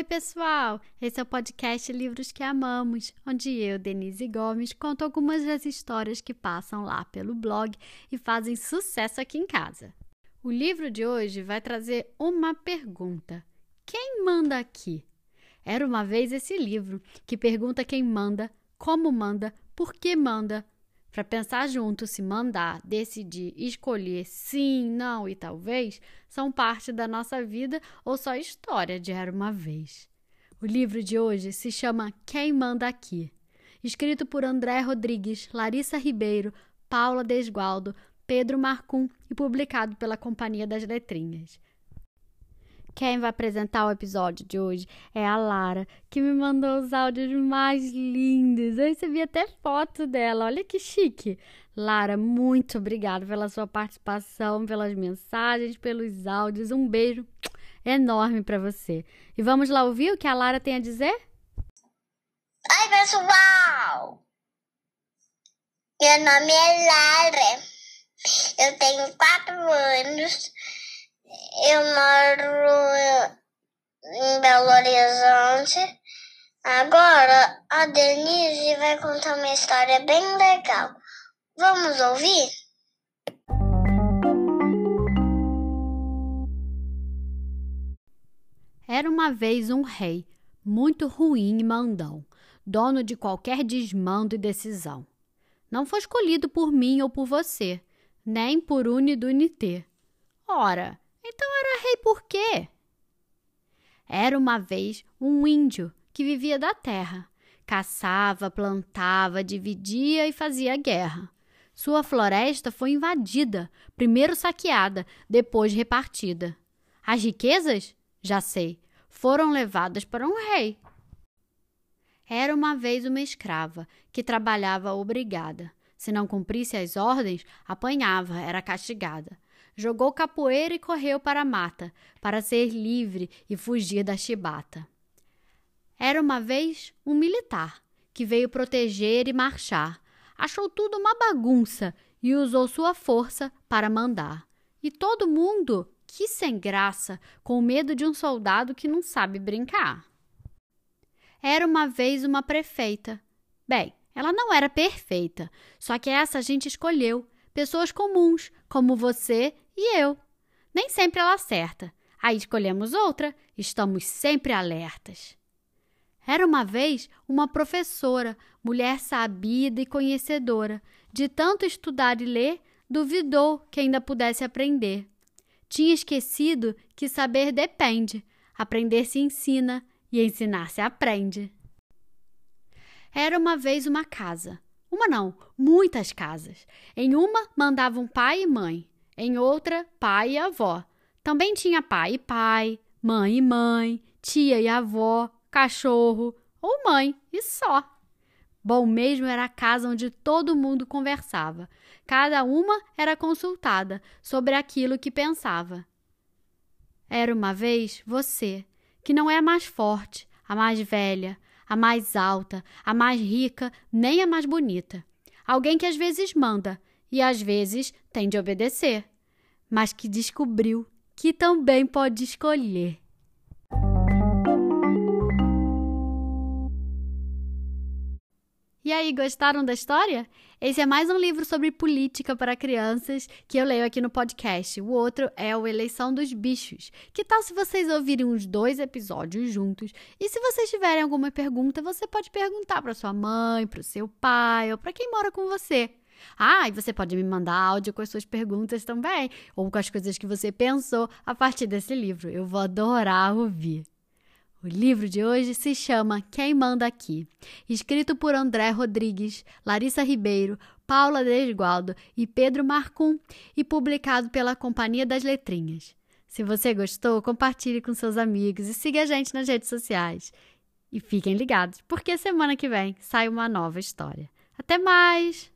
Oi, pessoal! Esse é o podcast Livros que Amamos, onde eu, Denise Gomes, conto algumas das histórias que passam lá pelo blog e fazem sucesso aqui em casa. O livro de hoje vai trazer uma pergunta: Quem manda aqui? Era uma vez esse livro que pergunta quem manda, como manda, por que manda, para pensar junto se mandar, decidir, escolher sim, não e talvez são parte da nossa vida ou só história de era uma vez. O livro de hoje se chama Quem Manda Aqui, escrito por André Rodrigues, Larissa Ribeiro, Paula Desgualdo, Pedro Marcum e publicado pela Companhia das Letrinhas. Quem vai apresentar o episódio de hoje é a Lara, que me mandou os áudios mais lindos. Eu recebi até foto dela. Olha que chique. Lara, muito obrigada pela sua participação, pelas mensagens, pelos áudios. Um beijo enorme para você. E vamos lá ouvir o que a Lara tem a dizer? Oi, pessoal! Meu nome é Lara. Eu tenho quatro anos eu moro em Belo Horizonte. Agora a Denise vai contar uma história bem legal. Vamos ouvir? Era uma vez um rei, muito ruim e mandão, dono de qualquer desmando e decisão. Não foi escolhido por mim ou por você, nem por Unidunité. Ora, então era rei por quê? Era uma vez um índio que vivia da terra. Caçava, plantava, dividia e fazia guerra. Sua floresta foi invadida, primeiro saqueada, depois repartida. As riquezas, já sei, foram levadas para um rei. Era uma vez uma escrava que trabalhava obrigada. Se não cumprisse as ordens, apanhava, era castigada jogou capoeira e correu para a mata, para ser livre e fugir da chibata. Era uma vez um militar que veio proteger e marchar. Achou tudo uma bagunça e usou sua força para mandar. E todo mundo, que sem graça, com medo de um soldado que não sabe brincar. Era uma vez uma prefeita. Bem, ela não era perfeita, só que essa a gente escolheu. Pessoas comuns, como você e eu. Nem sempre ela acerta. Aí escolhemos outra, estamos sempre alertas. Era uma vez uma professora, mulher sabida e conhecedora. De tanto estudar e ler, duvidou que ainda pudesse aprender. Tinha esquecido que saber depende, aprender se ensina e ensinar se aprende. Era uma vez uma casa. Uma não, muitas casas. Em uma mandavam pai e mãe, em outra, pai e avó. Também tinha pai e pai, mãe e mãe, tia e avó, cachorro ou mãe e só. Bom mesmo era a casa onde todo mundo conversava. Cada uma era consultada sobre aquilo que pensava. Era uma vez você, que não é a mais forte, a mais velha, a mais alta, a mais rica, nem a mais bonita. Alguém que às vezes manda e às vezes tem de obedecer mas que descobriu que também pode escolher. E aí, gostaram da história? Esse é mais um livro sobre política para crianças que eu leio aqui no podcast. O outro é o Eleição dos Bichos. Que tal se vocês ouvirem os dois episódios juntos? E se vocês tiverem alguma pergunta, você pode perguntar para sua mãe, para o seu pai ou para quem mora com você. Ah, e você pode me mandar áudio com as suas perguntas também, ou com as coisas que você pensou a partir desse livro. Eu vou adorar ouvir. O livro de hoje se chama Quem Manda Aqui, escrito por André Rodrigues, Larissa Ribeiro, Paula Desgualdo e Pedro Marcum e publicado pela Companhia das Letrinhas. Se você gostou, compartilhe com seus amigos e siga a gente nas redes sociais. E fiquem ligados, porque semana que vem sai uma nova história. Até mais!